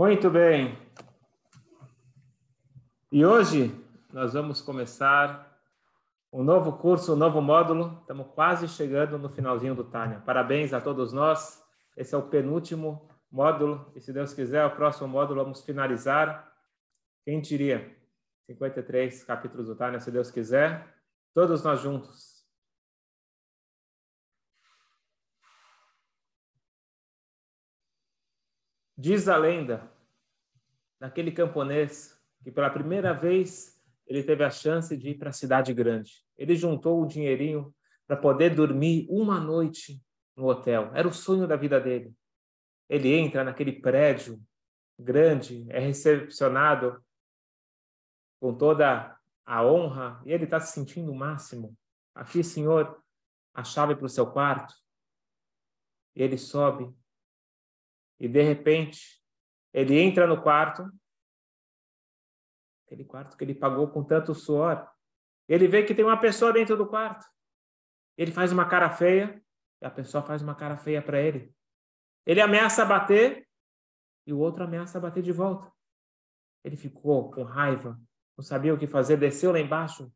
Muito bem. E hoje nós vamos começar um novo curso, um novo módulo. Estamos quase chegando no finalzinho do Tânia. Parabéns a todos nós. Esse é o penúltimo módulo e se Deus quiser, o próximo módulo vamos finalizar. Quem diria? 53 capítulos do Tânia, se Deus quiser. Todos nós juntos. Diz a lenda daquele camponês que pela primeira vez ele teve a chance de ir para a cidade grande. Ele juntou o dinheirinho para poder dormir uma noite no hotel. Era o sonho da vida dele. Ele entra naquele prédio grande, é recepcionado com toda a honra e ele está se sentindo o máximo. Aqui, senhor, a chave para o seu quarto. Ele sobe e de repente, ele entra no quarto, aquele quarto que ele pagou com tanto suor. Ele vê que tem uma pessoa dentro do quarto. Ele faz uma cara feia, e a pessoa faz uma cara feia para ele. Ele ameaça bater, e o outro ameaça bater de volta. Ele ficou com raiva, não sabia o que fazer, desceu lá embaixo.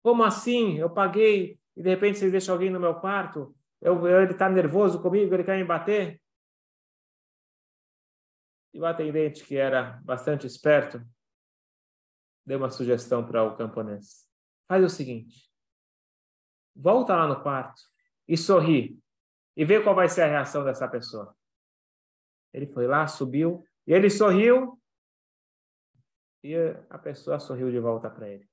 Como assim? Eu paguei e de repente você deixa alguém no meu quarto? Eu, eu ele está nervoso comigo, ele quer me bater? E o atendente, que era bastante esperto, deu uma sugestão para o camponês. Faz o seguinte: volta lá no quarto e sorri e vê qual vai ser a reação dessa pessoa. Ele foi lá, subiu e ele sorriu e a pessoa sorriu de volta para ele.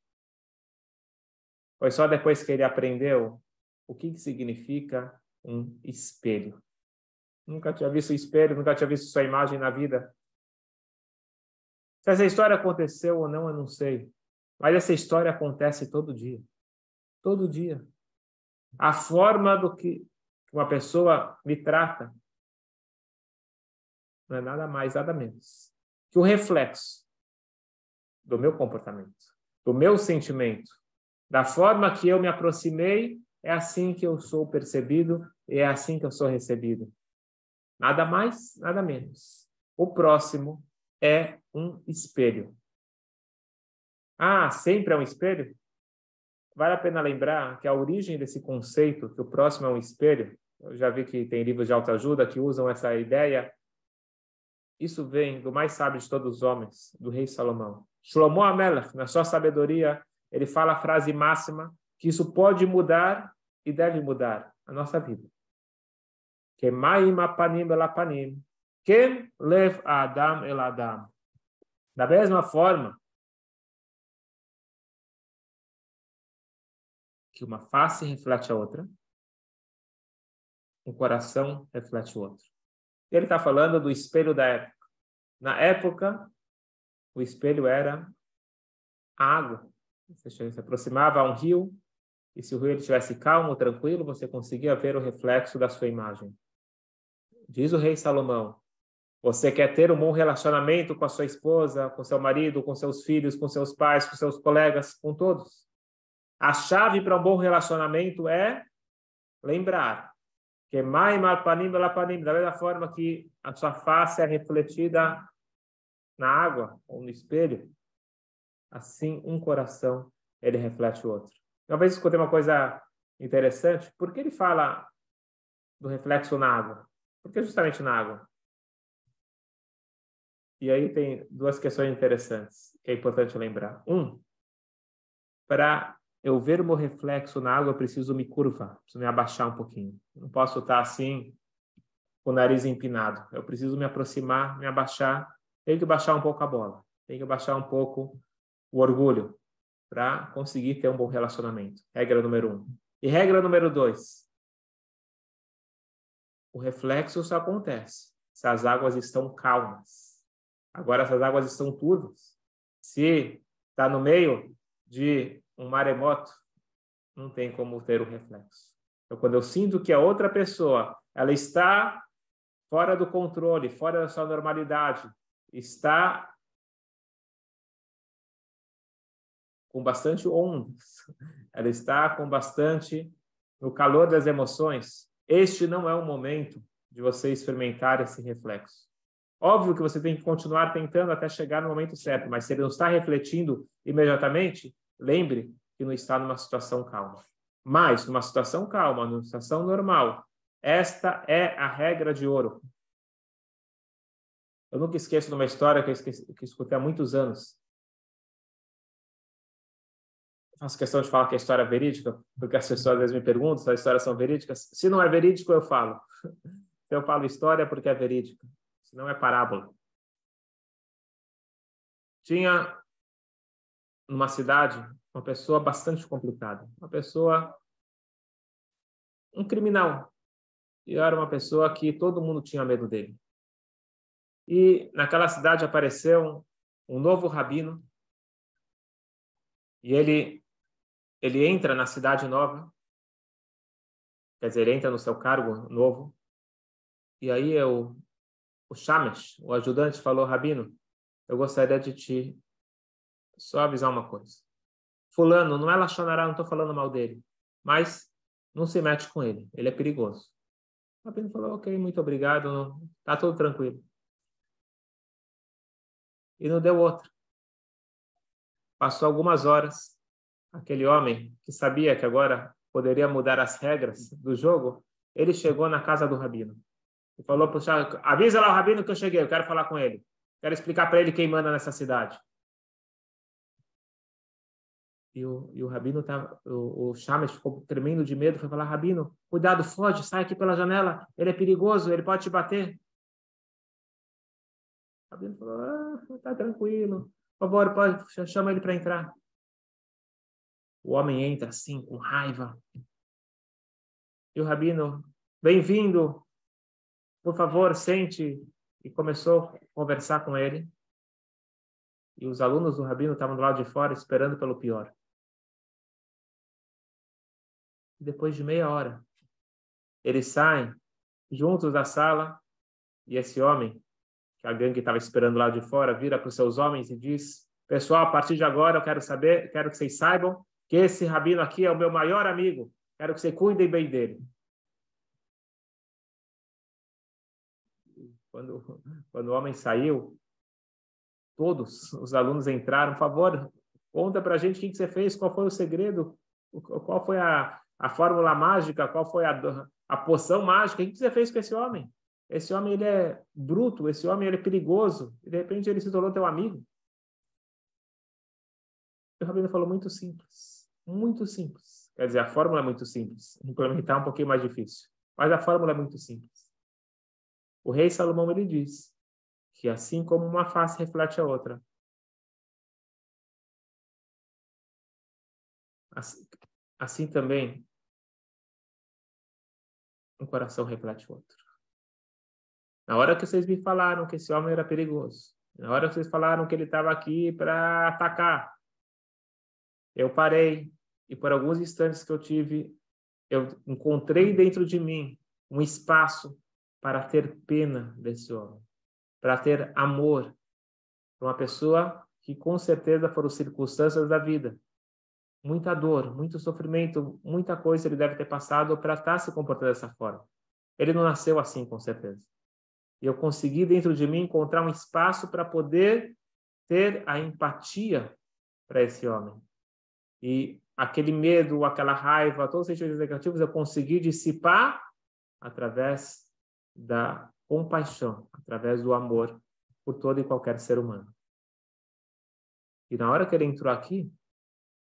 Foi só depois que ele aprendeu o que, que significa um espelho. Nunca tinha visto espelho, nunca tinha visto sua imagem na vida. Se essa história aconteceu ou não, eu não sei. Mas essa história acontece todo dia. Todo dia. A forma do que uma pessoa me trata não é nada mais, nada menos que o reflexo do meu comportamento, do meu sentimento, da forma que eu me aproximei, é assim que eu sou percebido e é assim que eu sou recebido. Nada mais, nada menos. O próximo é um espelho. Ah, sempre é um espelho? Vale a pena lembrar que a origem desse conceito, que o próximo é um espelho, eu já vi que tem livros de autoajuda que usam essa ideia. Isso vem do mais sábio de todos os homens, do rei Salomão. Shlomo Amelech, na sua sabedoria, ele fala a frase máxima que isso pode mudar e deve mudar a nossa vida que maim apanim elapanim, ken lev adam el adam. Da mesma forma que uma face reflete a outra, um coração reflete o outro. Ele está falando do espelho da época. Na época, o espelho era a água. Você se aproximava a um rio, e se o rio estivesse calmo, tranquilo, você conseguia ver o reflexo da sua imagem. Diz o rei Salomão: você quer ter um bom relacionamento com a sua esposa, com seu marido, com seus filhos, com seus pais, com seus colegas, com todos. A chave para um bom relacionamento é lembrar que mai panim panim, da mesma forma que a sua face é refletida na água ou no espelho, assim um coração ele reflete o outro. Uma vez escutei uma coisa interessante, por que ele fala do reflexo na água? Por que justamente na água? E aí tem duas questões interessantes que é importante lembrar. Um, para eu ver o meu reflexo na água, eu preciso me curvar, preciso me abaixar um pouquinho. não posso estar assim, com o nariz empinado. Eu preciso me aproximar, me abaixar. Tenho que baixar um pouco a bola. Tenho que baixar um pouco o orgulho para conseguir ter um bom relacionamento. Regra número um. E regra número dois: o reflexo só acontece se as águas estão calmas. Agora, se as águas estão turvas, se está no meio de um maremoto, não tem como ter o reflexo. Então, quando eu sinto que a outra pessoa ela está fora do controle, fora da sua normalidade, está com bastante ondas, ela está com bastante no calor das emoções, este não é o momento de você experimentar esse reflexo. Óbvio que você tem que continuar tentando até chegar no momento certo, mas se ele não está refletindo imediatamente, lembre que não está numa situação calma. Mas, numa situação calma, numa situação normal, esta é a regra de ouro. Eu nunca esqueço de uma história que eu, esqueci, que escutei há muitos anos. Faço questão de falar que a história é verídica, porque as pessoas às vezes me perguntam se as histórias são verídicas. Se não é verídico, eu falo. Eu falo história porque é verídica, se não é parábola. Tinha numa cidade uma pessoa bastante complicada, uma pessoa um criminal. E era uma pessoa que todo mundo tinha medo dele. E naquela cidade apareceu um novo rabino. E ele ele entra na cidade nova. Quer dizer, ele entra no seu cargo novo. E aí eu, o Shamesh, o ajudante, falou: Rabino, eu gostaria de te só avisar uma coisa. Fulano, não é Lachonará, não estou falando mal dele. Mas não se mete com ele, ele é perigoso. O Rabino falou: Ok, muito obrigado, está tudo tranquilo e não deu outra. Passou algumas horas, aquele homem que sabia que agora poderia mudar as regras do jogo, ele chegou na casa do rabino e falou para o avisa lá o rabino que eu cheguei, eu quero falar com ele, quero explicar para ele quem manda nessa cidade. E o, e o rabino tava, o, o Chames ficou tremendo de medo, foi falar, rabino, cuidado, foge, sai aqui pela janela, ele é perigoso, ele pode te bater. O rabino falou, ah, tá tranquilo. Por favor, pode, chama ele para entrar. O homem entra assim, com raiva. E o rabino, bem-vindo, por favor, sente. E começou a conversar com ele. E os alunos do rabino estavam do lado de fora, esperando pelo pior. Depois de meia hora, eles saem juntos da sala e esse homem que a gangue estava esperando lá de fora, vira para os seus homens e diz: Pessoal, a partir de agora eu quero saber, quero que vocês saibam que esse rabino aqui é o meu maior amigo. Quero que vocês cuidem bem dele. Quando, quando o homem saiu, todos os alunos entraram. Por favor, conta para a gente o que, você fez, qual foi o segredo, qual foi a, a fórmula mágica, qual foi a, a poção mágica, o que, você fez com esse homem? Esse homem ele é bruto, esse homem ele é perigoso, de repente ele se tornou teu amigo. O Rabino falou muito simples, muito simples. Quer dizer, a fórmula é muito simples, implementar é um pouquinho mais difícil, mas a fórmula é muito simples. O rei Salomão ele diz que assim como uma face reflete a outra, assim, assim também um coração reflete o outro. Na hora que vocês me falaram que esse homem era perigoso, na hora que vocês falaram que ele estava aqui para atacar, eu parei e por alguns instantes que eu tive, eu encontrei dentro de mim um espaço para ter pena desse homem, para ter amor para uma pessoa que com certeza foram circunstâncias da vida. Muita dor, muito sofrimento, muita coisa ele deve ter passado para estar se comportando dessa forma. Ele não nasceu assim, com certeza. E eu consegui dentro de mim encontrar um espaço para poder ter a empatia para esse homem. E aquele medo, aquela raiva, todos os sentimentos negativos eu consegui dissipar através da compaixão, através do amor por todo e qualquer ser humano. E na hora que ele entrou aqui,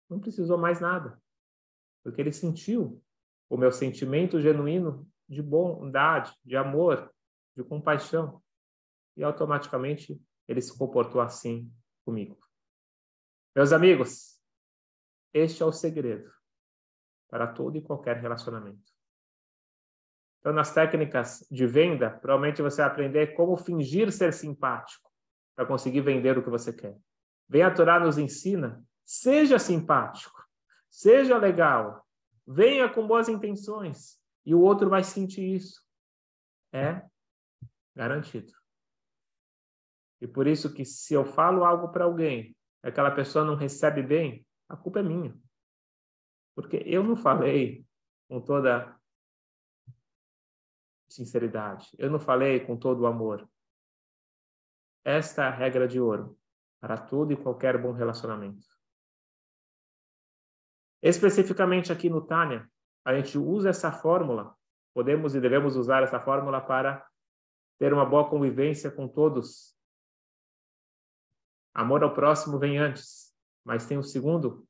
não precisou mais nada, porque ele sentiu o meu sentimento genuíno de bondade, de amor, de compaixão. E automaticamente ele se comportou assim comigo. Meus amigos, este é o segredo para todo e qualquer relacionamento. Então, nas técnicas de venda, provavelmente você vai aprender como fingir ser simpático para conseguir vender o que você quer. Vem a Torá nos ensina, seja simpático, seja legal, venha com boas intenções e o outro vai sentir isso. É Garantido. E por isso que se eu falo algo para alguém, aquela pessoa não recebe bem, a culpa é minha. Porque eu não falei com toda sinceridade. Eu não falei com todo o amor. Esta é a regra de ouro para todo e qualquer bom relacionamento. Especificamente aqui no Tânia, a gente usa essa fórmula, podemos e devemos usar essa fórmula para ter uma boa convivência com todos. Amor ao próximo vem antes, mas tem o um segundo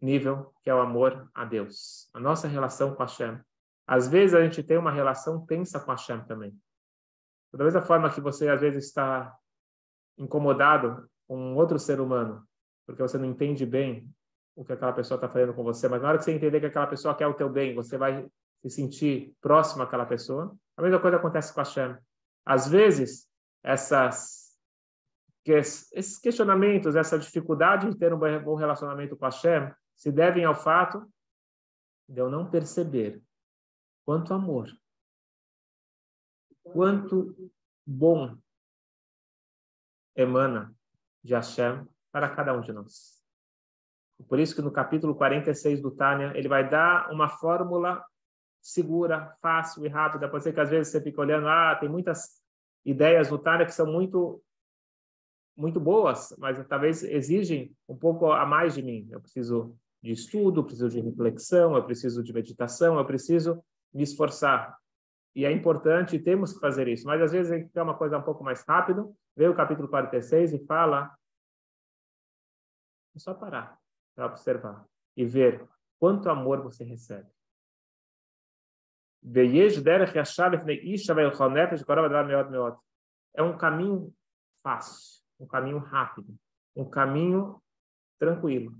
nível, que é o amor a Deus, a nossa relação com a Hashem. Às vezes a gente tem uma relação tensa com a Hashem também. Da mesma forma que você às vezes está incomodado com um outro ser humano, porque você não entende bem o que aquela pessoa está fazendo com você, mas na hora que você entender que aquela pessoa quer o teu bem, você vai se sentir próximo àquela pessoa. A mesma coisa acontece com a Hashem. Às vezes, essas, esses questionamentos, essa dificuldade de ter um bom relacionamento com a Hashem, se devem ao fato de eu não perceber quanto amor, quanto bom emana de Hashem para cada um de nós. Por isso que no capítulo 46 do Tânia, ele vai dar uma fórmula segura, fácil e rápida. Pode ser que às vezes você fique olhando, ah, tem muitas ideias no Tânia que são muito muito boas, mas talvez exigem um pouco a mais de mim. Eu preciso de estudo, preciso de reflexão, eu preciso de meditação, eu preciso me esforçar. E é importante, temos que fazer isso. Mas às vezes a gente quer uma coisa um pouco mais rápido. Vê o capítulo 46 e fala. É só parar para observar e ver quanto amor você recebe. É um caminho fácil, um caminho rápido, um caminho tranquilo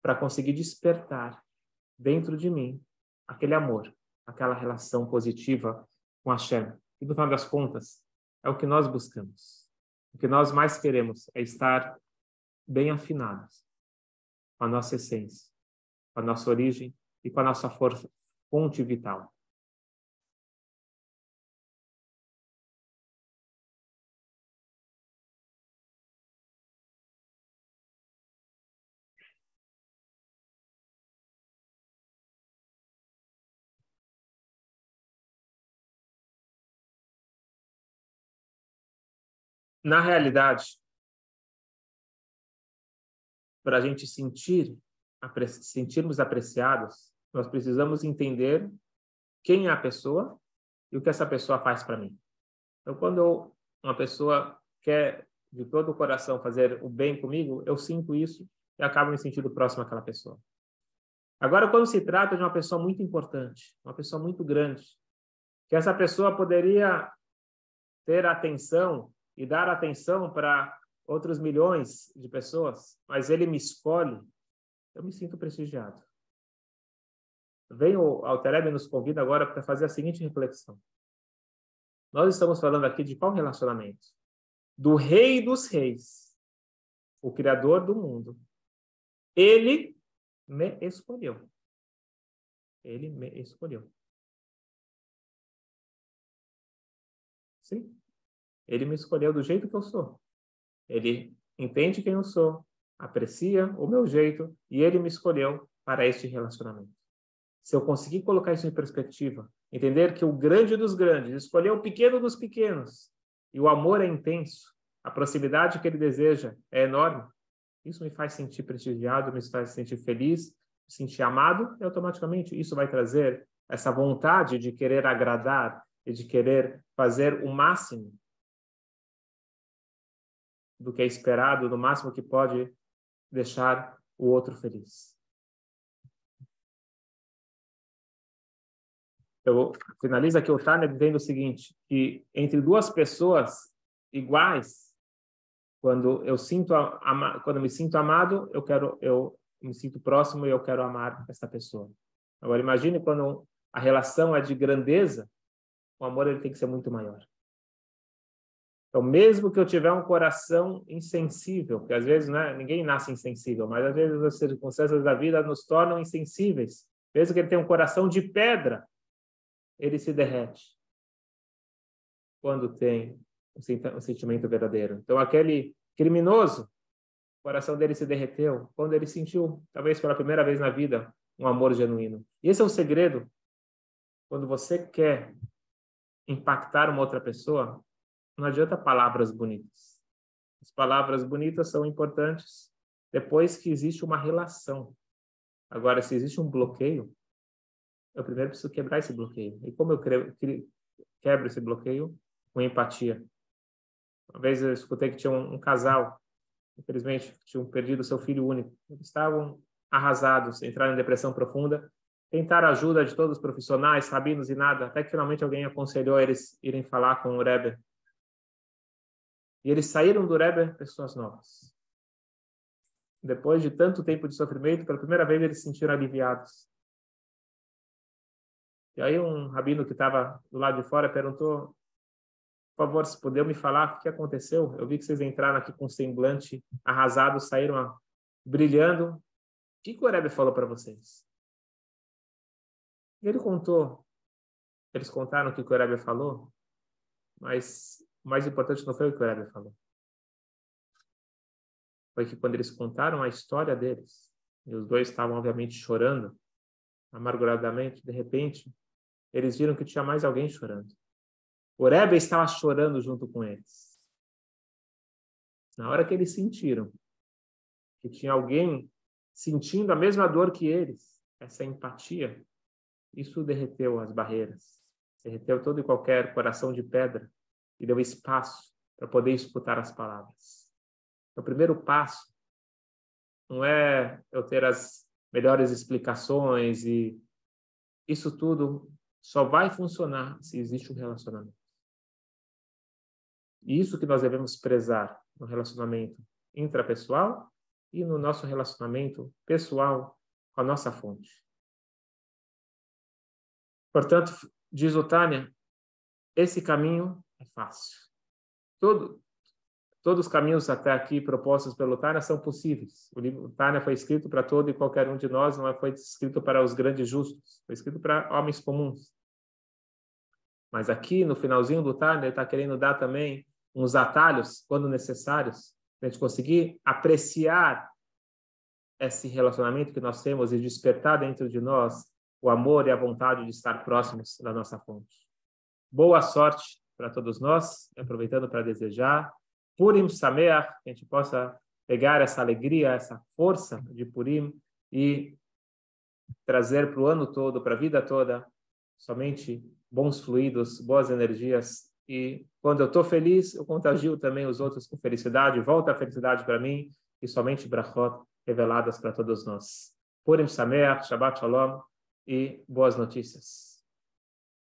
para conseguir despertar dentro de mim aquele amor, aquela relação positiva com a Hashem. E no final das contas, é o que nós buscamos. O que nós mais queremos é estar bem afinados com a nossa essência, com a nossa origem e com a nossa força, fonte vital. Na realidade, para a gente sentir, sentirmos apreciados, nós precisamos entender quem é a pessoa e o que essa pessoa faz para mim. Então, quando uma pessoa quer de todo o coração fazer o bem comigo, eu sinto isso e acabo me sentindo próximo àquela pessoa. Agora, quando se trata de uma pessoa muito importante, uma pessoa muito grande, que essa pessoa poderia ter atenção e dar atenção para outros milhões de pessoas, mas ele me escolhe, eu me sinto prestigiado. Vem o Altereb nos convida agora para fazer a seguinte reflexão. Nós estamos falando aqui de qual relacionamento? Do Rei dos Reis, o Criador do mundo. Ele me escolheu. Ele me escolheu. Sim. Ele me escolheu do jeito que eu sou. Ele entende quem eu sou, aprecia o meu jeito e ele me escolheu para este relacionamento. Se eu conseguir colocar isso em perspectiva, entender que o grande dos grandes escolheu o pequeno dos pequenos e o amor é intenso, a proximidade que ele deseja é enorme, isso me faz sentir prestigiado, me faz sentir feliz, me sentir amado e automaticamente isso vai trazer essa vontade de querer agradar e de querer fazer o máximo do que é esperado, no máximo que pode deixar o outro feliz. Eu finalizo aqui o Tânia dizendo o seguinte, que entre duas pessoas iguais, quando eu sinto quando me sinto amado, eu quero eu me sinto próximo e eu quero amar essa pessoa. Agora imagine quando a relação é de grandeza, o amor ele tem que ser muito maior. Então, mesmo que eu tiver um coração insensível, porque às vezes né, ninguém nasce insensível, mas às vezes as circunstâncias da vida nos tornam insensíveis. Mesmo que ele tenha um coração de pedra, ele se derrete quando tem um sentimento verdadeiro. Então, aquele criminoso, o coração dele se derreteu quando ele sentiu, talvez pela primeira vez na vida, um amor genuíno. E esse é o segredo. Quando você quer impactar uma outra pessoa, não adianta palavras bonitas. As palavras bonitas são importantes depois que existe uma relação. Agora, se existe um bloqueio, eu primeiro preciso quebrar esse bloqueio. E como eu quebro esse bloqueio? Com empatia. Uma vez eu escutei que tinha um, um casal, infelizmente, tinham perdido seu filho único. Eles estavam arrasados, entraram em depressão profunda, tentaram a ajuda de todos os profissionais, rabinos e nada, até que finalmente alguém aconselhou eles irem falar com o Rebbe. E eles saíram do Rebbe pessoas novas. Depois de tanto tempo de sofrimento, pela primeira vez eles se sentiram aliviados. E aí um rabino que estava do lado de fora perguntou, por favor, se puder me falar o que aconteceu? Eu vi que vocês entraram aqui com semblante arrasado, saíram brilhando. O que, que o Rebbe falou para vocês? Ele contou, eles contaram o que o Rebbe falou, mas o mais importante não foi o que o Rebbe falou. Foi que quando eles contaram a história deles, e os dois estavam obviamente chorando, amarguradamente, de repente, eles viram que tinha mais alguém chorando. O Rebbe estava chorando junto com eles. Na hora que eles sentiram que tinha alguém sentindo a mesma dor que eles, essa empatia, isso derreteu as barreiras, derreteu todo e qualquer coração de pedra e deu espaço para poder escutar as palavras. O primeiro passo não é eu ter as melhores explicações e isso tudo só vai funcionar se existe um relacionamento. E isso que nós devemos prezar no relacionamento intrapessoal e no nosso relacionamento pessoal com a nossa fonte. Portanto, diz o Tânia, esse caminho é fácil. Todo, todos os caminhos até aqui propostos pelo Tânia são possíveis. O livro Tânia foi escrito para todo e qualquer um de nós, não foi escrito para os grandes justos, foi escrito para homens comuns. Mas aqui, no finalzinho do Tânia, ele está querendo dar também uns atalhos, quando necessários, para a gente conseguir apreciar esse relacionamento que nós temos e despertar dentro de nós o amor e a vontade de estar próximos da nossa fonte. Boa sorte para todos nós, aproveitando para desejar Purim Sameach, que a gente possa pegar essa alegria, essa força de Purim e trazer para o ano todo, para a vida toda, somente bons fluidos, boas energias. E quando eu estou feliz, eu contagio também os outros com felicidade, volta a felicidade para mim e somente brachot reveladas para todos nós. Purim Sameach, Shabbat Shalom e boas notícias.